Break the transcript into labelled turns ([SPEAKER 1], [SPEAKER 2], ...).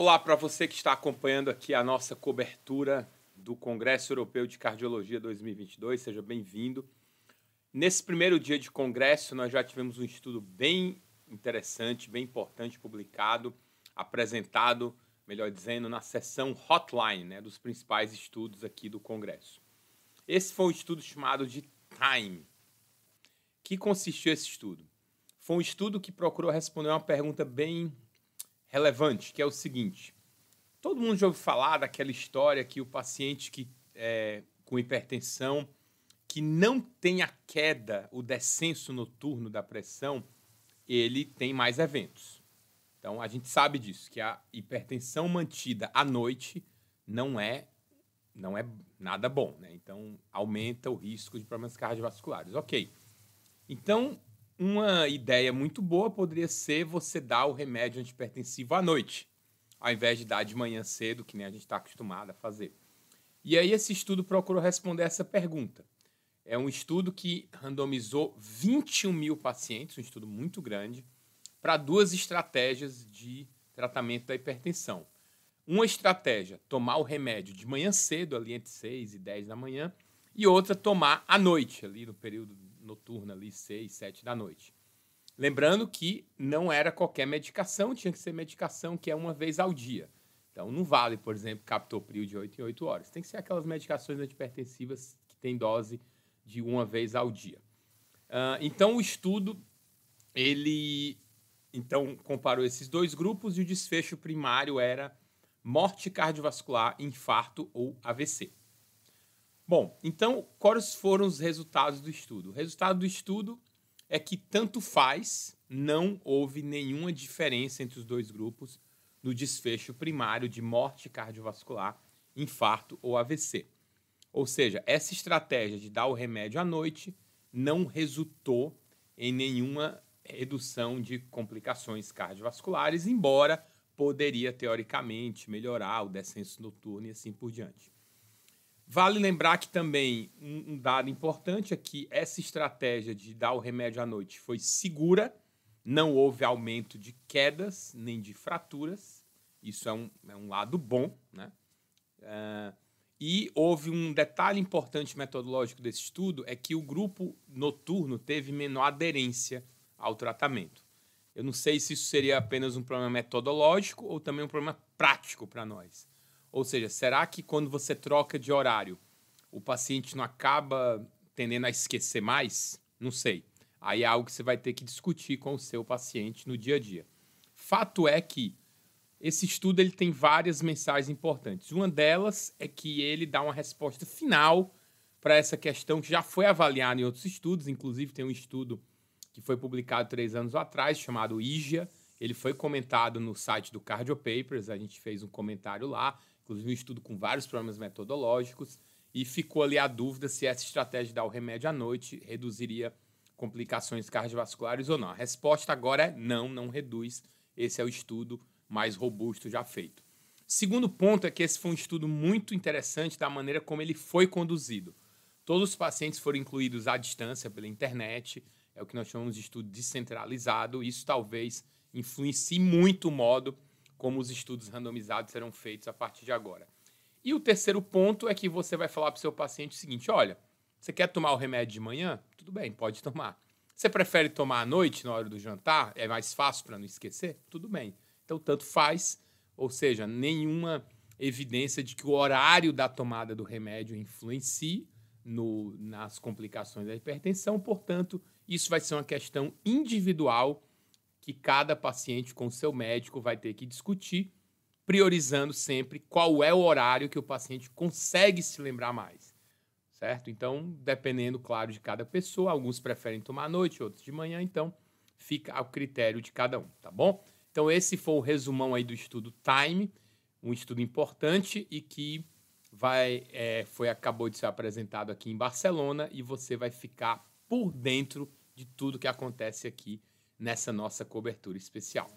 [SPEAKER 1] Olá para você que está acompanhando aqui a nossa cobertura do Congresso Europeu de Cardiologia 2022, seja bem-vindo. Nesse primeiro dia de congresso, nós já tivemos um estudo bem interessante, bem importante publicado, apresentado, melhor dizendo, na sessão hotline né, dos principais estudos aqui do congresso. Esse foi um estudo chamado de Time. Que consistiu esse estudo? Foi um estudo que procurou responder uma pergunta bem relevante, que é o seguinte: todo mundo já ouviu falar daquela história que o paciente que é, com hipertensão que não tem a queda, o descenso noturno da pressão, ele tem mais eventos. Então a gente sabe disso, que a hipertensão mantida à noite não é não é nada bom, né? Então aumenta o risco de problemas cardiovasculares. Ok. Então uma ideia muito boa poderia ser você dar o remédio antipertensivo à noite, ao invés de dar de manhã cedo, que nem a gente está acostumado a fazer. E aí esse estudo procurou responder essa pergunta. É um estudo que randomizou 21 mil pacientes, um estudo muito grande, para duas estratégias de tratamento da hipertensão. Uma estratégia, tomar o remédio de manhã cedo, ali entre 6 e 10 da manhã, e outra, tomar à noite, ali no período noturna, ali 6, 7 da noite. Lembrando que não era qualquer medicação, tinha que ser medicação que é uma vez ao dia. Então não vale, por exemplo, captopril de 8 em 8 horas. Tem que ser aquelas medicações antipertensivas que tem dose de uma vez ao dia. Uh, então o estudo ele então comparou esses dois grupos e o desfecho primário era morte cardiovascular, infarto ou AVC. Bom, então, quais foram os resultados do estudo? O resultado do estudo é que tanto faz, não houve nenhuma diferença entre os dois grupos no desfecho primário de morte cardiovascular, infarto ou AVC. Ou seja, essa estratégia de dar o remédio à noite não resultou em nenhuma redução de complicações cardiovasculares, embora poderia teoricamente melhorar o descenso noturno e assim por diante. Vale lembrar que também um, um dado importante é que essa estratégia de dar o remédio à noite foi segura, não houve aumento de quedas nem de fraturas. Isso é um, é um lado bom, né? Uh, e houve um detalhe importante metodológico desse estudo é que o grupo noturno teve menor aderência ao tratamento. Eu não sei se isso seria apenas um problema metodológico ou também um problema prático para nós. Ou seja, será que quando você troca de horário, o paciente não acaba tendendo a esquecer mais? Não sei. Aí é algo que você vai ter que discutir com o seu paciente no dia a dia. Fato é que esse estudo ele tem várias mensagens importantes. Uma delas é que ele dá uma resposta final para essa questão que já foi avaliada em outros estudos, inclusive tem um estudo que foi publicado três anos atrás, chamado IGIA. Ele foi comentado no site do Cardio Papers, a gente fez um comentário lá inclusive um estudo com vários problemas metodológicos, e ficou ali a dúvida se essa estratégia de dar o remédio à noite reduziria complicações cardiovasculares ou não. A resposta agora é não, não reduz. Esse é o estudo mais robusto já feito. Segundo ponto é que esse foi um estudo muito interessante da maneira como ele foi conduzido. Todos os pacientes foram incluídos à distância pela internet, é o que nós chamamos de estudo descentralizado. Isso talvez influencie muito o modo como os estudos randomizados serão feitos a partir de agora. E o terceiro ponto é que você vai falar para o seu paciente o seguinte: olha, você quer tomar o remédio de manhã? Tudo bem, pode tomar. Você prefere tomar à noite, na hora do jantar? É mais fácil para não esquecer? Tudo bem. Então, tanto faz, ou seja, nenhuma evidência de que o horário da tomada do remédio influencie no, nas complicações da hipertensão, portanto, isso vai ser uma questão individual que cada paciente com seu médico vai ter que discutir, priorizando sempre qual é o horário que o paciente consegue se lembrar mais. Certo? Então, dependendo, claro, de cada pessoa, alguns preferem tomar à noite, outros de manhã, então fica ao critério de cada um, tá bom? Então, esse foi o resumão aí do estudo Time, um estudo importante e que vai é, foi acabou de ser apresentado aqui em Barcelona e você vai ficar por dentro de tudo que acontece aqui nessa nossa cobertura especial.